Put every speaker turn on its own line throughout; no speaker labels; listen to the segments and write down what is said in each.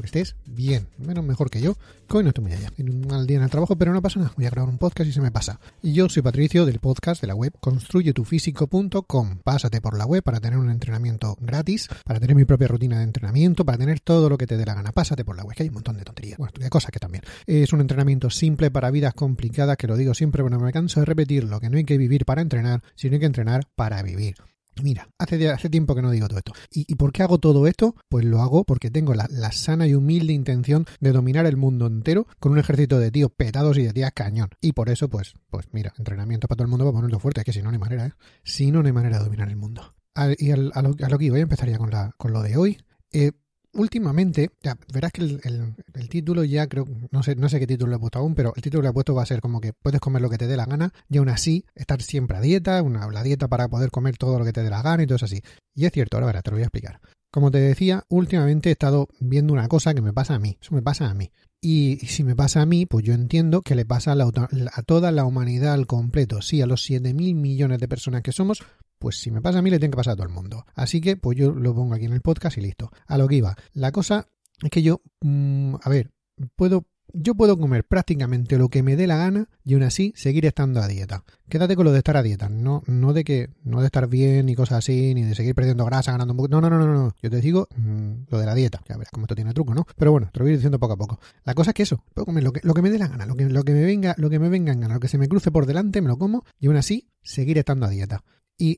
que estés bien, menos mejor que yo, que hoy no estoy muy allá. En día en el trabajo, pero no pasa nada, voy a grabar un podcast y se me pasa. Y yo soy Patricio del podcast de la web construyetufísico.com. Pásate por la web para tener un entrenamiento gratis, para tener mi propia rutina de entrenamiento, para tener todo lo que te dé la gana. Pásate por la web, que hay un montón de tonterías. Bueno, de cosas que también. Es un entrenamiento simple para vidas complicadas, que lo digo siempre, pero me canso de repetirlo, que no hay que vivir para entrenar, sino hay que entrenar para vivir. Mira, hace, hace tiempo que no digo todo esto. ¿Y, por qué hago todo esto? Pues lo hago porque tengo la, sana y humilde intención de dominar el mundo entero con un ejército de tíos petados y de tías cañón. Y por eso, pues, pues mira, entrenamiento para todo el mundo para ponerlo fuerte, es que si no, no hay manera, ¿eh? Si no, no hay manera de dominar el mundo. y a, lo, a, lo, que voy a empezar con, con lo de hoy. Eh, últimamente, ya, verás que el, título ya creo, no sé, no sé qué título le he puesto aún, pero el título que le he puesto va a ser como que puedes comer lo que te dé la gana y aún así estar siempre a dieta, una, la dieta para poder comer todo lo que te dé la gana y todo eso así. Y es cierto, ahora verás, te lo voy a explicar. Como te decía, últimamente he estado viendo una cosa que me pasa a mí, eso me pasa a mí. Y si me pasa a mí, pues yo entiendo que le pasa a, toda la humanidad al completo. Sí, a los 7.000 millones de personas que somos, pues si me pasa a mí, le tiene que pasar a todo el mundo. Así que, pues yo lo pongo aquí en el podcast y listo. A lo que iba. La cosa es que yo, mm, a ver, puedo yo puedo comer prácticamente lo que me dé la gana y aún así seguir estando a dieta. Quédate con lo de estar a dieta, no, no de que, no de estar bien ni cosas así, ni de seguir perdiendo grasa, ganando un poco. No, no, no, no, no. Yo te digo mm, lo de la dieta. Ya verás cómo esto tiene truco, ¿no? Pero bueno, te lo voy diciendo poco a poco. La cosa es que eso, puedo comer lo que, lo que me dé la gana, lo que, lo que me venga, lo que me venga en gana, lo que se me cruce por delante, me lo como y aún así seguir estando a dieta. Y,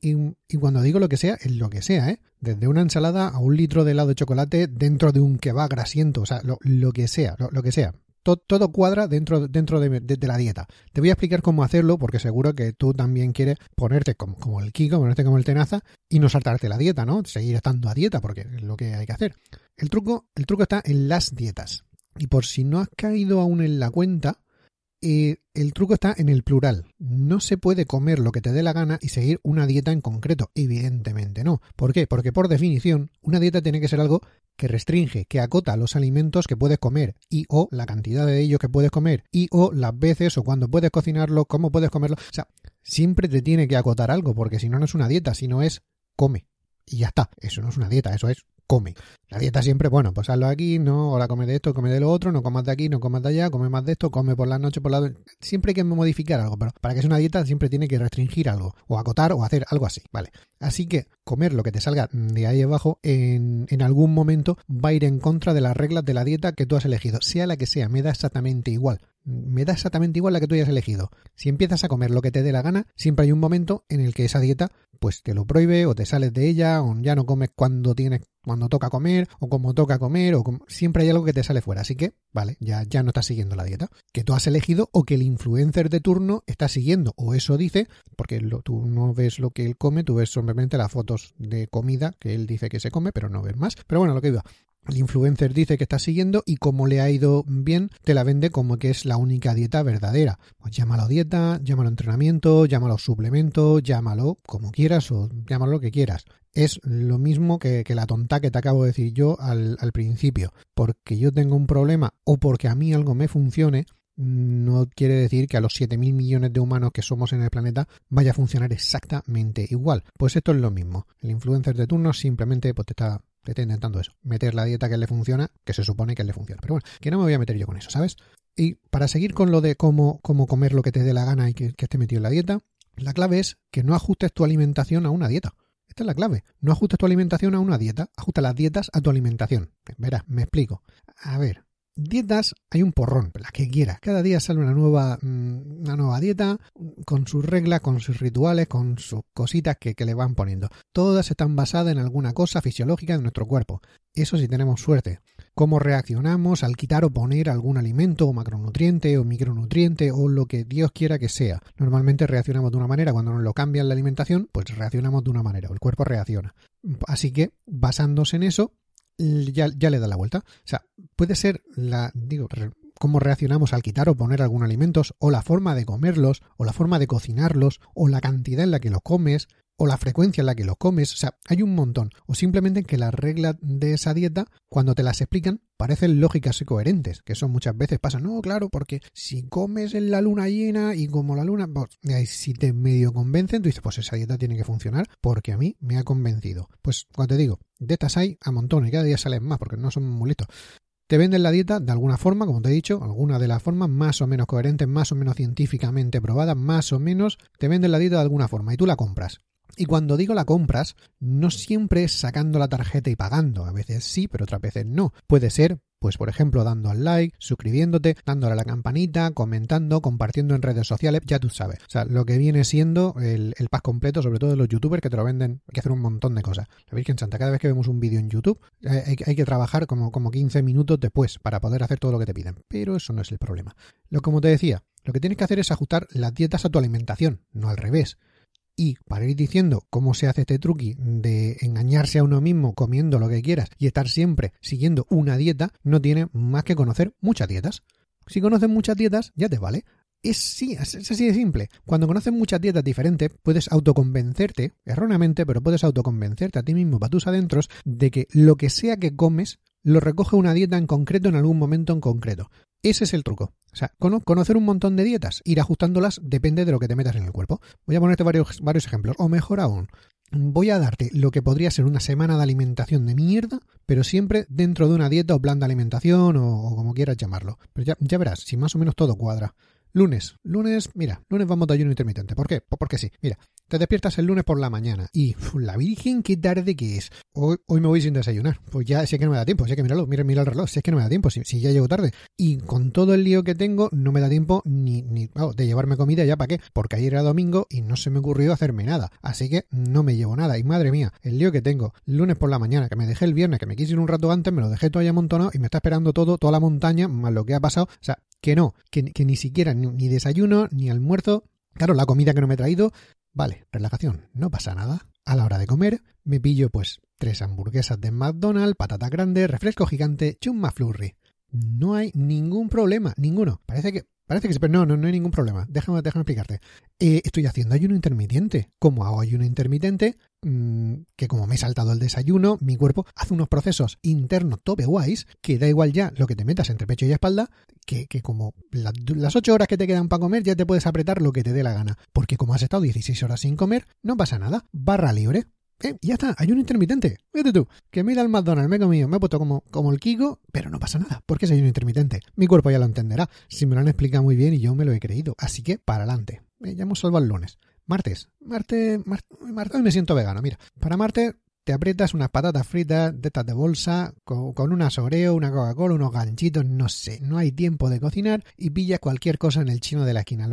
y, cuando digo lo que sea, es lo que sea, ¿eh? Desde una ensalada a un litro de helado de chocolate dentro de un kebab grasiento, o sea, lo, que sea, lo, que sea. Todo, cuadra dentro, dentro de, la dieta. Te voy a explicar cómo hacerlo porque seguro que tú también quieres ponerte como, como el Kiko, ponerte como el Tenaza y no saltarte la dieta, ¿no? Seguir estando a dieta porque es lo que hay que hacer. El truco, el truco está en las dietas. Y por si no has caído aún en la cuenta, eh, el truco está en el plural. No se puede comer lo que te dé la gana y seguir una dieta en concreto. Evidentemente no. ¿Por qué? Porque por definición, una dieta tiene que ser algo que restringe, que acota los alimentos que puedes comer y o la cantidad de ellos que puedes comer y o las veces o cuando puedes cocinarlo, cómo puedes comerlo. O sea, siempre te tiene que acotar algo porque si no, no es una dieta, sino es come. Y ya está. Eso no es una dieta, eso es come. La dieta siempre, bueno, pues hazlo aquí, no, ahora come de esto, come de lo otro, no comas de aquí, no comas de allá, come más de esto, come por la noche, por la... Siempre hay que modificar algo, pero para que sea una dieta siempre tiene que restringir algo, o acotar, o hacer algo así, ¿vale? Así que comer lo que te salga de ahí abajo en, en algún momento va a ir en contra de las reglas de la dieta que tú has elegido, sea la que sea, me da exactamente igual me da exactamente igual la que tú hayas elegido. Si empiezas a comer lo que te dé la gana, siempre hay un momento en el que esa dieta pues te lo prohíbe o te sales de ella o ya no comes cuando tienes cuando toca comer o como toca comer o siempre hay algo que te sale fuera. Así que, vale, ya, ya no estás siguiendo la dieta que tú has elegido o que el influencer de turno está siguiendo o eso dice, porque tú no ves lo que él come, tú ves simplemente las fotos de comida que él dice que se come, pero no ves más. Pero bueno, lo que iba. El influencer dice que está siguiendo y como le ha ido bien, te la vende como que es la única dieta verdadera. Pues llámalo dieta, llámalo entrenamiento, llámalo suplemento, llámalo como quieras o llámalo lo que quieras es lo mismo que, la tonta que te acabo de decir yo al, principio. Porque yo tengo un problema o porque a mí algo me funcione, no quiere decir que a los 7.000 millones de humanos que somos en el planeta vaya a funcionar exactamente igual. Pues esto es lo mismo. El influencer de turno simplemente pues, te, está, te está intentando eso, meter la dieta que le funciona, que se supone que le funciona. Pero bueno, que no me voy a meter yo con eso, ¿sabes? Y para seguir con lo de cómo, cómo comer lo que te dé la gana y que, que esté metido en la dieta, la clave es que no ajustes tu alimentación a una dieta. Esta es la clave. No ajustes tu alimentación a una dieta, ajusta las dietas a tu alimentación. Verás, me explico. A ver, Dietas hay un porrón, las que quieras. Cada día sale una nueva, mm, una nueva dieta con sus reglas, con sus rituales, con sus cositas que, que, le van poniendo. Todas están basadas en alguna cosa fisiológica de nuestro cuerpo. Eso si tenemos suerte. Cómo reaccionamos al quitar o poner algún alimento o macronutriente o micronutriente o lo que Dios quiera que sea. Normalmente reaccionamos de una manera, cuando nos lo cambian la alimentación, pues reaccionamos de una manera, o el cuerpo reacciona. Así que, basándose en eso, ya, le da la vuelta. O sea, puede ser la, digo, cómo reaccionamos al quitar o poner algún alimentos, o la forma de comerlos, o la forma de cocinarlos, o la cantidad en la que los comes, o la frecuencia en la que lo comes, o sea, hay un montón, o simplemente que las reglas de esa dieta, cuando te las explican, parecen lógicas y coherentes, que eso muchas veces pasa, no, claro, porque si comes en la luna llena y como la luna, pues, si te medio convencen, tú dices, pues esa dieta tiene que funcionar, porque a mí me ha convencido. Pues cuando te digo, dietas hay a montón y cada día salen más, porque no son muy listos. Te venden la dieta de alguna forma, como te he dicho, alguna de las formas más o menos coherentes, más o menos científicamente probadas, más o menos, te venden la dieta de alguna forma y tú la compras. Y cuando digo la compras, no siempre es sacando la tarjeta y pagando. A veces sí, pero otras veces no. Puede ser, pues por ejemplo, dando al like, suscribiéndote, dándole a la campanita, comentando, compartiendo en redes sociales, ya tú sabes. O sea, lo que viene siendo el, el completo, sobre todo de los youtubers que te lo venden, hay que hacer un montón de cosas. La Virgen Santa, cada vez que vemos un vídeo en YouTube, eh, hay, hay, que trabajar como, como 15 minutos después para poder hacer todo lo que te piden. Pero eso no es el problema. Lo como te decía, lo que tienes que hacer es ajustar las dietas a tu alimentación, no al revés. Y para ir diciendo cómo se hace este truqui de engañarse a uno mismo comiendo lo que quieras y estar siempre siguiendo una dieta, no tiene más que conocer muchas dietas. Si conoces muchas dietas, ya te vale. Es sí, es así de simple. Cuando conoces muchas dietas diferentes, puedes autoconvencerte, erróneamente, pero puedes autoconvencerte a ti mismo, para tus adentros, de que lo que sea que comes, lo recoge una dieta en concreto en algún momento en concreto. Ese es el truco. O sea, conocer un montón de dietas, ir ajustándolas depende de lo que te metas en el cuerpo. Voy a ponerte varios, varios ejemplos. O mejor aún, voy a darte lo que podría ser una semana de alimentación de mierda, pero siempre dentro de una dieta o plan de alimentación o, como quieras llamarlo. Pero ya, ya verás, si más o menos todo cuadra. Lunes. Lunes, mira, lunes vamos a ayuno intermitente. ¿Por qué? Pues porque sí. Mira, te despiertas el lunes por la mañana y la virgen, qué tarde que es. Hoy, hoy me voy sin desayunar. Pues ya sé que no me da tiempo, sé que míralo, mira, mira el reloj, sé que no me da tiempo, si, si, ya llego tarde. Y con todo el lío que tengo, no me da tiempo ni, ni de llevarme comida, ya para qué, porque ayer era domingo y no se me ocurrió hacerme nada. Así que no me llevo nada. Y madre mía, el lío que tengo, lunes por la mañana, que me dejé el viernes, que me quise ir un rato antes, me lo dejé todo ahí amontonado y me está esperando todo, toda la montaña, más lo que ha pasado. O sea, que no, que, ni siquiera ni, ni, desayuno, ni almuerzo. Claro, la comida que no me he traído. Vale, relajación, no pasa nada. A la hora de comer, me pillo pues tres hamburguesas de McDonald's, patata grande, refresco gigante, chumma flurry. No hay ningún problema, ninguno. Parece que Parece que sí, pero no, no, no hay ningún problema. Déjame, déjame explicarte. Eh, estoy haciendo ayuno intermitente. ¿Cómo hago ayuno intermitente? Mm, que como me he saltado el desayuno, mi cuerpo hace unos procesos internos tope guays, que da igual ya lo que te metas entre pecho y espalda, que, que como la, las 8 horas que te quedan para comer ya te puedes apretar lo que te dé la gana. Porque como has estado 16 horas sin comer, no pasa nada. Barra libre. Eh, ya está, hay un intermitente. Vete tú, que ido al McDonald's, me he comido, me he puesto como, como el Kiko, pero no pasa nada, porque es un intermitente. Mi cuerpo ya lo entenderá, si me lo han explicado muy bien y yo me lo he creído. Así que, para adelante. Ya hemos el lunes. Martes, martes, martes, hoy me siento vegano, mira. Para martes te aprietas unas patatas fritas de estas de bolsa con, con una soreo, una Coca-Cola, unos ganchitos, no sé, no hay tiempo de cocinar y pillas cualquier cosa en el chino de la esquina.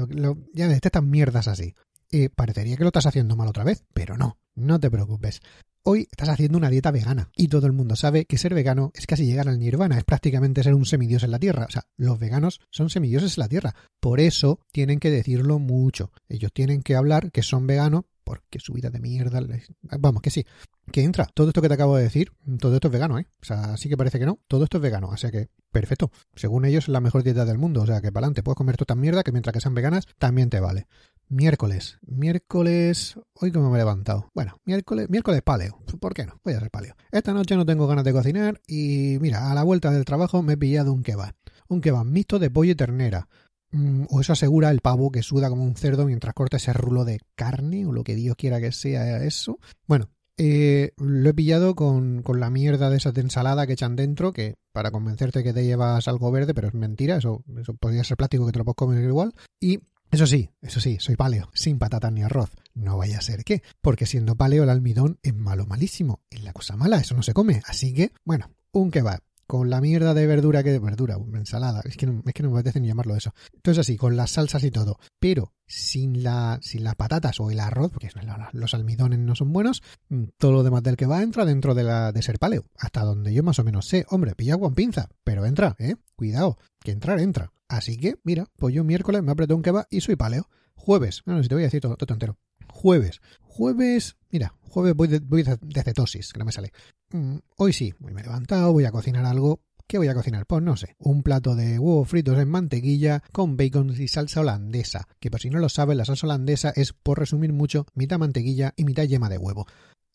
Ya ves, estas mierdas así. Eh, parecería que lo estás haciendo mal otra vez, pero no, no te preocupes. Hoy estás haciendo una dieta vegana y todo el mundo sabe que ser vegano es casi llegar al nirvana, es prácticamente ser un semidios en la tierra. O sea, los veganos son semidioses en la tierra. Por eso tienen que decirlo mucho. Ellos tienen que hablar que son veganos porque su vida de mierda. Vamos, que sí. Que entra. Todo esto que te acabo de decir, todo esto es vegano, ¿eh? O sea, sí que parece que no. Todo esto es vegano. O sea que, perfecto. Según ellos, es la mejor dieta del mundo. O sea que para adelante. Puedes comer toda mierda que mientras que sean veganas, también te vale. Miércoles. Miércoles. Hoy como me he levantado. Bueno, miércoles, miércoles paleo. ¿Por qué no? Voy a hacer paleo. Esta noche no tengo ganas de cocinar y mira, a la vuelta del trabajo me he pillado un kebab. Un kebab mixto de pollo y ternera. Mm, o eso asegura el pavo que suda como un cerdo mientras corta ese rulo de carne o lo que Dios quiera que sea eso. Bueno, eh, lo he pillado con, con, la mierda de esa de ensalada que echan dentro, que para convencerte que te llevas algo verde, pero es mentira, eso, eso podría ser plástico que te lo puedes comer igual. Y eso sí, eso sí, soy paleo, sin patatas ni arroz. No vaya a ser que, porque siendo paleo el almidón es malo malísimo. Es la cosa mala, eso no se come. Así que, bueno, un kebab con la mierda de verdura que verdura, ensalada, es que no, es que no me apetece ni llamarlo eso. Entonces así, con las salsas y todo, pero sin la sin las patatas o el arroz, porque los almidones no son buenos, mm, todo lo demás del que va entra dentro de la de ser paleo, hasta donde yo más o menos sé. Hombre, pilla con pinza, pero entra, eh, cuidado, que entrar entra. Así que, mira, pues yo miércoles me apretó un kebab y soy paleo. Jueves, no, no si te voy a decir todo, todo entero. Jueves, jueves, mira, jueves voy de, voy de, cetosis, que no me sale. Mm, hoy sí, hoy me he levantado, voy a cocinar algo ¿Qué voy a cocinar? Pues no sé, un plato de huevos fritos en mantequilla con bacon y salsa holandesa, que por si no lo sabes, la salsa holandesa es, por resumir mucho, mitad mantequilla y mitad yema de huevo.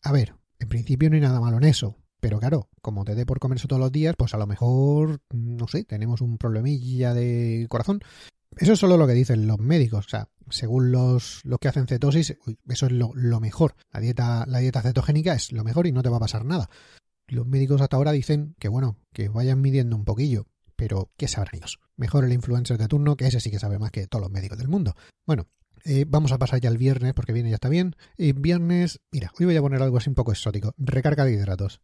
A ver, en principio no hay nada malo en eso, pero claro, como te dé por comer eso todos los días, pues a lo mejor, no sé, tenemos un problemilla de corazón. Eso es solo lo que dicen los médicos. O sea, según los, los que hacen cetosis, eso es lo, lo, mejor. La dieta, la dieta cetogénica es lo mejor y no te va a pasar nada. Los médicos hasta ahora dicen que bueno, que vayan midiendo un poquillo, pero ¿qué sabrán ellos? Mejor el influencer de turno, que ese sí que sabe más que todos los médicos del mundo. Bueno, eh, vamos a pasar ya al viernes, porque viene ya está bien. Y viernes, mira, hoy voy a poner algo así un poco exótico. Recarga de hidratos.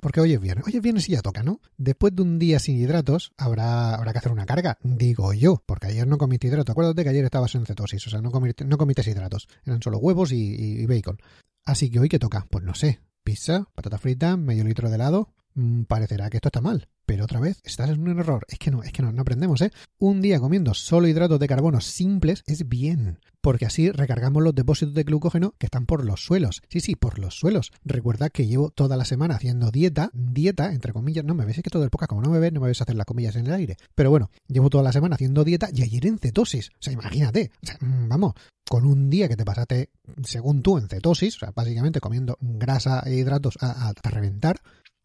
Porque hoy es viernes. Hoy es viernes y ya toca, ¿no? Después de un día sin hidratos, habrá, habrá que hacer una carga, digo yo, porque ayer no comiste hidratos. Acuérdate que ayer estabas en cetosis, o sea, no comiste, no comiste hidratos. Eran solo huevos y, bacon. Así que hoy que toca, pues no sé. Pizza, patata frita, medio litro de helado. Mm, parecerá que esto está mal. Pero otra vez, estás en un error. Es que no, es que no, no aprendemos, ¿eh? Un día comiendo solo hidratos de carbono simples es bien, porque así recargamos los depósitos de glucógeno que están por los suelos. Sí, sí, por los suelos. Recuerda que llevo toda la semana haciendo dieta, dieta, entre comillas, no me ves, es que todo el poca, como no me ves, no me ves hacer las comillas en el aire. Pero bueno, llevo toda la semana haciendo dieta y ayer en cetosis. O sea, imagínate, o sea, mm, vamos, con un día que te pasaste, según tú, en cetosis, o sea, básicamente comiendo grasa e hidratos a, a reventar,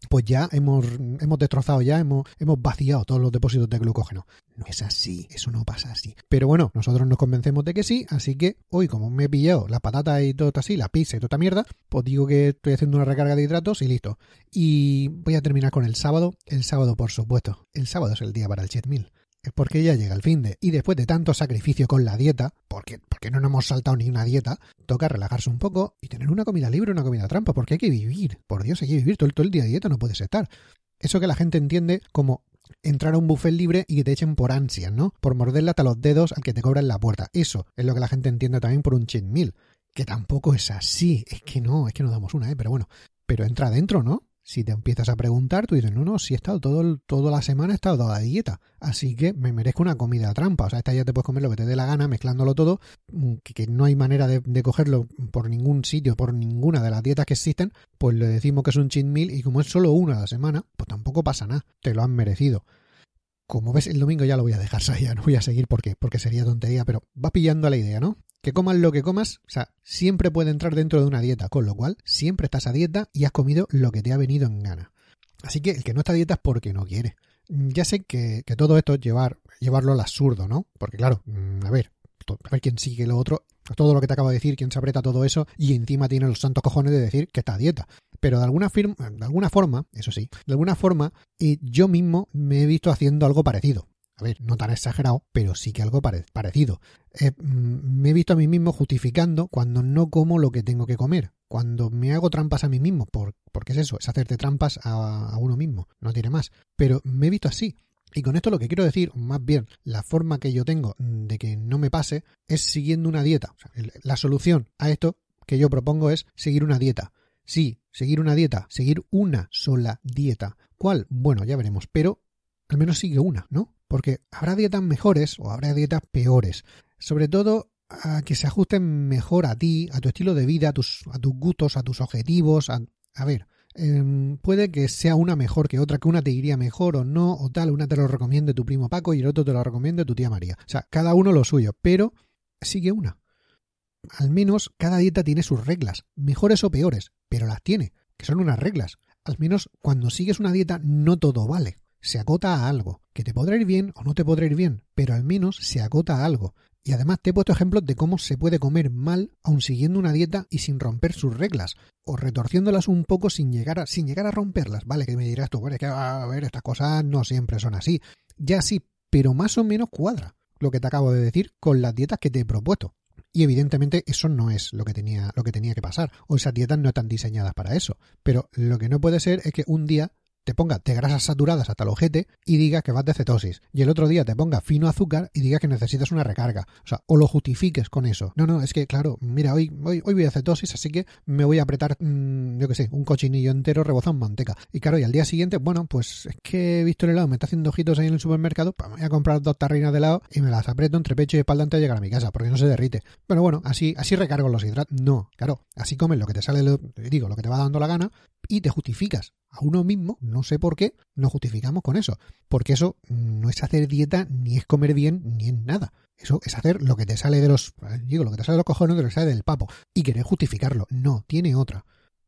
pues ya hemos, hemos destrozado, ya hemos, hemos vaciado todos los depósitos de glucógeno. No es así, eso no pasa así. Pero bueno, nosotros nos convencemos de que sí, así que hoy como me he pillado la patata y todo así, la pizza y toda mierda, pues digo que estoy haciendo una recarga de hidratos y listo. Y voy a terminar con el sábado. El sábado, por supuesto. El sábado es el día para el cheat meal es porque ya llega el fin de y después de tanto sacrificio con la dieta, porque, porque no nos hemos saltado ni una dieta, toca relajarse un poco y tener una comida libre, una comida trampa, porque hay que vivir. Por Dios, hay que vivir. Todo, todo el día de dieta no puedes estar. Eso que la gente entiende como entrar a un buffet libre y que te echen por ansias, ¿no? Por morderle hasta los dedos al que te cobra en la puerta. Eso es lo que la gente entiende también por un cheat meal. Que tampoco es así. Es que no, es que no damos una, ¿eh? Pero bueno. Pero entra adentro, ¿no? Si te empiezas a preguntar, tú dices, no, no, si he estado todo, toda la semana, he estado toda la dieta, así que me merezco una comida trampa. O sea, esta ya te puedes comer lo que te dé la gana, mezclándolo todo, mm, que, no hay manera de, cogerlo por ningún sitio, por ninguna de las dietas que existen, pues le decimos que es un cheat meal y como es solo una a la semana, pues tampoco pasa nada, te lo han merecido. Como ves, el domingo ya lo voy a dejar, ya no voy a seguir porque, porque sería tontería, pero va pillando la idea, ¿no? Que comas lo que comas, o sea, siempre puede entrar dentro de una dieta, con lo cual siempre estás a dieta y has comido lo que te ha venido en gana. Así que el que no está a dieta es porque no quiere. Ya sé que, todo esto es llevar, llevarlo al absurdo, ¿no? Porque claro, mm, a ver, a ver quién sigue lo otro, todo lo que te acabo de decir, quién se aprieta todo eso y encima tiene los santos cojones de decir que está a dieta. Pero de alguna, firma, de alguna forma, eso sí, de alguna forma, y yo mismo me he visto haciendo algo parecido a ver, no tan exagerado, pero sí que algo parecido. Eh, mm, me he visto a mí mismo justificando cuando no como lo que tengo que comer, cuando me hago trampas a mí mismo, por, porque es eso, es hacerte trampas a, uno mismo, no tiene más. Pero me he visto así. Y con esto lo que quiero decir, más bien la forma que yo tengo de que no me pase, es siguiendo una dieta. la solución a esto que yo propongo es seguir una dieta. Sí, seguir una dieta, seguir una sola dieta. ¿Cuál? Bueno, ya veremos, pero al menos sigue una, ¿no? Porque habrá dietas mejores o habrá dietas peores. Sobre todo a que se ajusten mejor a ti, a tu estilo de vida, a tus, a tus gustos, a tus objetivos. A, a ver, em, puede que sea una mejor que otra, que una te iría mejor o no, o tal, una te lo recomiende tu primo Paco y el otro te lo recomiende tu tía María. O sea, cada uno lo suyo, pero sigue una. Al menos cada dieta tiene sus reglas, mejores o peores, pero las tiene, que son unas reglas. Al menos cuando sigues una dieta no todo vale se acota a algo, que te podrá ir bien o no te podrá ir bien, pero al menos se acota a algo. Y además te he puesto ejemplos de cómo se puede comer mal aun siguiendo una dieta y sin romper sus reglas, o retorciéndolas un poco sin llegar a, sin llegar a romperlas. Vale, que me dirás tú, bueno, que a ver, estas cosas no siempre son así. Ya sí, pero más o menos cuadra lo que te acabo de decir con las dietas que te he propuesto. Y evidentemente eso no es lo que tenía, lo que tenía que pasar, o esas dietas no están diseñadas para eso. Pero lo que no puede ser es que un día te ponga de grasas saturadas hasta el ojete y diga que vas de cetosis. Y el otro día te ponga fino azúcar y diga que necesitas una recarga. O sea, o lo justifiques con eso. No, no, es que claro, mira, hoy, hoy, hoy voy a cetosis, así que me voy a apretar, mmm, yo qué sé, un cochinillo entero rebozado en manteca. Y claro, y al día siguiente, bueno, pues es que he visto el helado, me está haciendo ojitos ahí en el supermercado, pues voy a comprar dos tarrinas de helado y me las aprieto entre pecho y espalda antes de llegar a mi casa, porque no se derrite. Bueno, bueno, así, así recargo los hidratos. No, claro, así comes lo que te sale, digo, lo que te va dando la gana y te justificas a uno mismo, no no sé por qué, nos justificamos con eso. Porque eso no es hacer dieta, ni es comer bien, ni es nada. Eso es hacer lo que te sale de los, digo, lo que te sale de los cojones, lo que te sale del papo. Y querer justificarlo. No, tiene otra.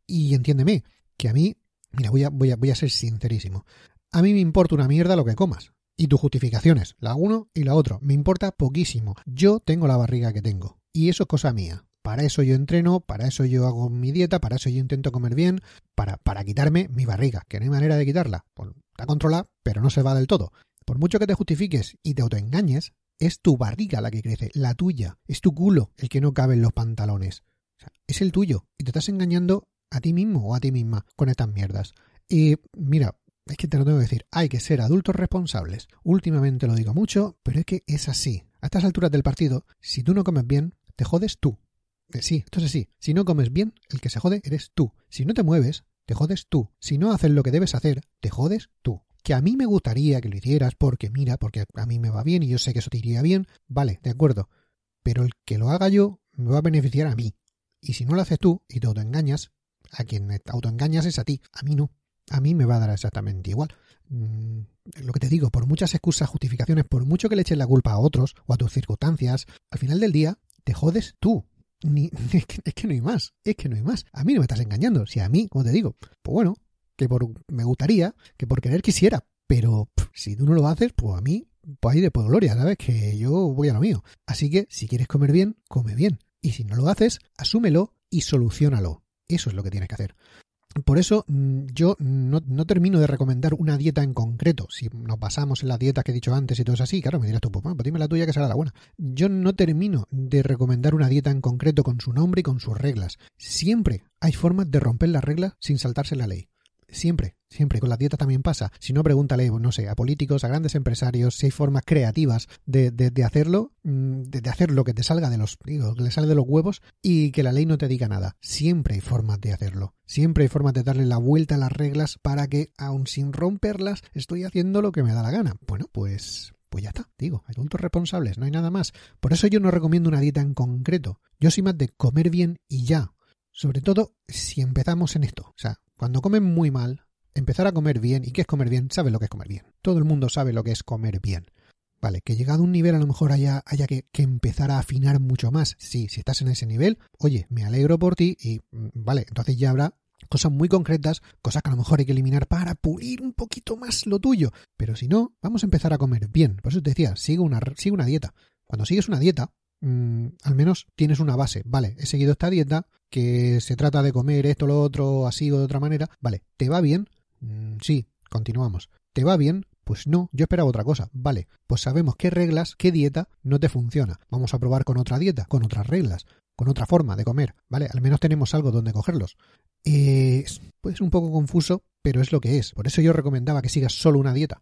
Y entiéndeme, que a mí, mira, voy a, voy a, voy a ser sincerísimo. A mí me importa una mierda lo que comas. Y tus justificaciones, la uno y la otra, me importa poquísimo. Yo tengo la barriga que tengo. Y eso es cosa mía. Para eso yo entreno, para eso yo hago mi dieta, para eso yo intento comer bien, para, para quitarme mi barriga, que no hay manera de quitarla. Pues, está controlada, pero no se va del todo. Por mucho que te justifiques y te autoengañes, es tu barriga la que crece, la tuya. Es tu culo el que no cabe en los pantalones. es el tuyo. Y te estás engañando a ti mismo o a ti misma con estas mierdas. Y mira, es que te lo tengo que decir, hay que ser adultos responsables. Últimamente lo digo mucho, pero es que es así. A estas alturas del partido, si tú no comes bien, te jodes tú. Eh, sí, esto es así. Si no comes bien, el que se jode eres tú. Si no te mueves, te jodes tú. Si no haces lo que debes hacer, te jodes tú. Que a mí me gustaría que lo hicieras porque mira, porque a mí me va bien y yo sé que eso te iría bien. Vale, de acuerdo. Pero el que lo haga yo me va a beneficiar a mí. Y si no lo haces tú y te autoengañas, a quien te autoengañas es a ti, a mí no a mí me va a dar exactamente igual. Mm, lo que te digo, por muchas excusas, justificaciones, por mucho que le eches la culpa a otros o a tus circunstancias, al final del día te jodes tú. Ni, es, que, no hay más, es que no hay más. A mí no me estás engañando. Si a mí, como te digo, pues bueno, que por me gustaría, que por querer quisiera, pero si tú no lo haces, pues a mí, pues ahí de por gloria, ¿sabes? Que yo voy a lo mío. Así que si quieres comer bien, come bien. Y si no lo haces, asúmelo y solucionalo. Eso es lo que tienes que hacer. Por eso mm, yo no, termino de recomendar una dieta en concreto. Si nos basamos en la dieta que he dicho antes y todo es así, claro, me dirás tú, pues, pues dime la tuya que será la buena. Yo no termino de recomendar una dieta en concreto con su nombre y con sus reglas. Siempre hay formas de romper las reglas sin saltarse la ley. Siempre, siempre. Con la dieta también pasa. Si no, pregúntale, no sé, a políticos, a grandes empresarios, si hay formas creativas de, de, hacerlo, mm, de, hacer lo que te salga de los, digo, que le sale de los huevos y que la ley no te diga nada. Siempre hay formas de hacerlo. Siempre hay formas de darle la vuelta a las reglas para que, aun sin romperlas, estoy haciendo lo que me da la gana. Bueno, pues pues ya está, digo, adultos responsables, no hay nada más. Por eso yo no recomiendo una dieta en concreto. Yo soy más de comer bien y ya. Sobre todo si empezamos en esto. O sea, cuando comen muy mal, empezar a comer bien. ¿Y qué es comer bien? Sabe lo que es comer bien. Todo el mundo sabe lo que es comer bien. Vale, que llegado a un nivel a lo mejor haya, haya que, empezar a afinar mucho más. Sí, si estás en ese nivel, oye, me alegro por ti y mm, vale, entonces ya habrá cosas muy concretas, cosas que a lo mejor hay que eliminar para pulir un poquito más lo tuyo. Pero si no, vamos a empezar a comer bien. Por eso te decía, sigue una, sigue una dieta. Cuando sigues una dieta, mm, al menos tienes una base. Vale, he seguido esta dieta, que se trata de comer esto, lo otro, así o de otra manera. Vale, ¿te va bien? Mm, sí, continuamos. ¿Te va bien? Pues no, yo esperaba otra cosa. Vale, pues sabemos qué reglas, qué dieta no te funciona. Vamos a probar con otra dieta, con otras reglas, con otra forma de comer. Vale, al menos tenemos algo donde cogerlos. Eh, pues un poco confuso, pero es lo que es. Por eso yo recomendaba que sigas solo una dieta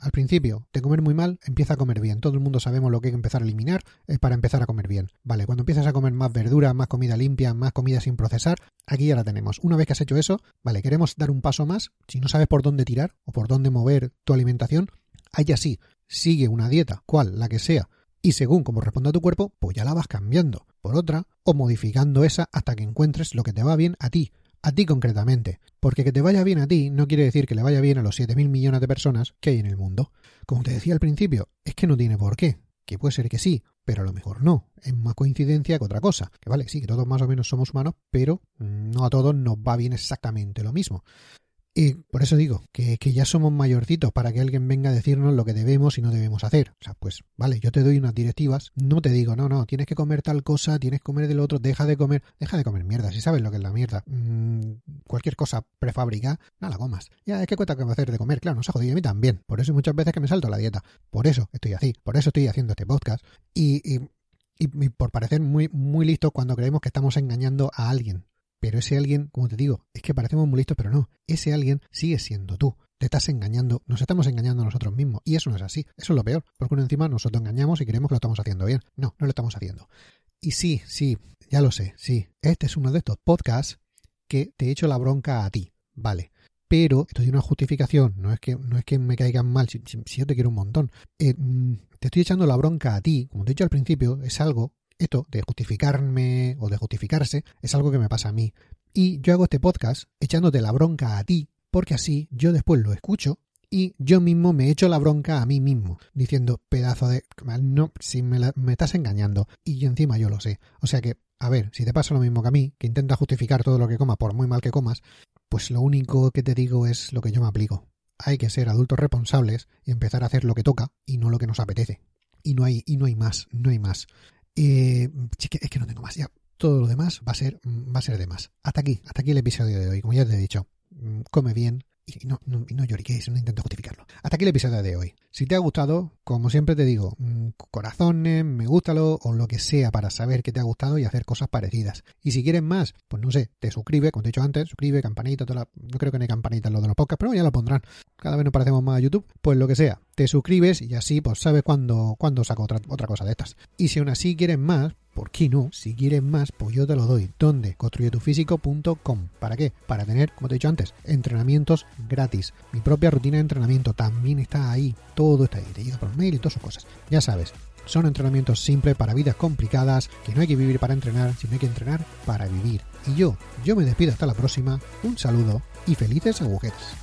al principio, de comer muy mal, empieza a comer bien. Todo el mundo sabemos lo que hay que empezar a eliminar es para empezar a comer bien. Vale, cuando empiezas a comer más verdura, más comida limpia, más comida sin procesar, aquí ya la tenemos. Una vez que has hecho eso, vale, queremos dar un paso más. Si no sabes por dónde tirar o por dónde mover tu alimentación, ahí así, sigue una dieta, cual, la que sea, y según como responda tu cuerpo, pues ya la vas cambiando por otra o modificando esa hasta que encuentres lo que te va bien a ti a ti concretamente, porque que te vaya bien a ti no quiere decir que le vaya bien a los 7.000 millones de personas que hay en el mundo. Como te decía al principio, es que no tiene por qué, que puede ser que sí, pero a lo mejor no, es más coincidencia que otra cosa, que vale, sí, que todos más o menos somos humanos, pero no a todos nos va bien exactamente lo mismo. Y por eso digo que, ya somos mayorcitos para que alguien venga a decirnos lo que debemos y no debemos hacer. O sea, pues vale, yo te doy unas directivas, no te digo, no, no, tienes que comer tal cosa, tienes que comer del otro, deja de comer, deja de comer mierda, si sabes lo que es la mierda. Mm, cualquier cosa prefabricada, no la comas. Ya, es que cuesta que hacer de comer, claro, nos ha jodido a mí también. Por eso muchas veces que me salto la dieta. Por eso estoy así, por eso estoy haciendo este podcast. y, y, y por parecer muy, muy listo cuando creemos que estamos engañando a alguien. Pero ese alguien, como te digo, es que parecemos muy listos, pero no. Ese alguien sigue siendo tú. Te estás engañando, nos estamos engañando a nosotros mismos. Y eso no es así. Eso es lo peor. Porque encima nosotros engañamos y creemos que lo estamos haciendo bien. No, no lo estamos haciendo. Y sí, sí, ya lo sé, sí. Este es uno de estos podcasts que te echo la bronca a ti. Vale. Pero esto tiene una justificación. No es que, no es que me caigan mal, si, yo te quiero un montón. Eh, mm, te estoy echando la bronca a ti. Como te he dicho al principio, es algo esto de justificarme o de justificarse es algo que me pasa a mí. Y yo hago este podcast echándote la bronca a ti porque así yo después lo escucho y yo mismo me echo la bronca a mí mismo, diciendo, pedazo de... No, si me, me estás engañando. Y encima yo lo sé. O sea que, a ver, si te pasa lo mismo que a mí, que intenta justificar todo lo que coma por muy mal que comas, pues lo único que te digo es lo que yo me aplico. Hay que ser adultos responsables y empezar a hacer lo que toca y no lo que nos apetece. Y no hay, y no hay más, no hay más. Eh, es que no tengo más. Ya todo lo demás va a ser, va a ser de más. Hasta aquí, hasta aquí el episodio de hoy. Como ya te he dicho, mm, come bien, y no, no, no lloriquéis, no intento justificarlo. Hasta aquí el episodio de hoy. Si te ha gustado, como siempre te digo, mm, corazones, me gústalo o lo que sea para saber que te ha gustado y hacer cosas parecidas. Y si quieres más, pues no sé, te suscribe, como te he dicho antes, suscribe, campanita, toda la... no creo que no hay campanita en lo de los podcasts, pero ya lo pondrán. Cada vez nos parecemos más a YouTube, pues lo que sea, te suscribes y así pues sabes cuándo, cuándo saco otra, otra cosa de estas. Y si aún así quieres más, ¿Por qué no? Si quieres más, pues yo te lo doy. ¿Dónde? Construyetufísico.com. ¿Para qué? Para tener, como te he dicho antes, entrenamientos gratis. Mi propia rutina de entrenamiento también está ahí. Todo está ahí. Te llega por mail y todas sus cosas. Ya sabes, son entrenamientos simples para vidas complicadas, que no hay que vivir para entrenar, sino hay que entrenar para vivir. Y yo, yo me despido hasta la próxima, un saludo y felices agujetas.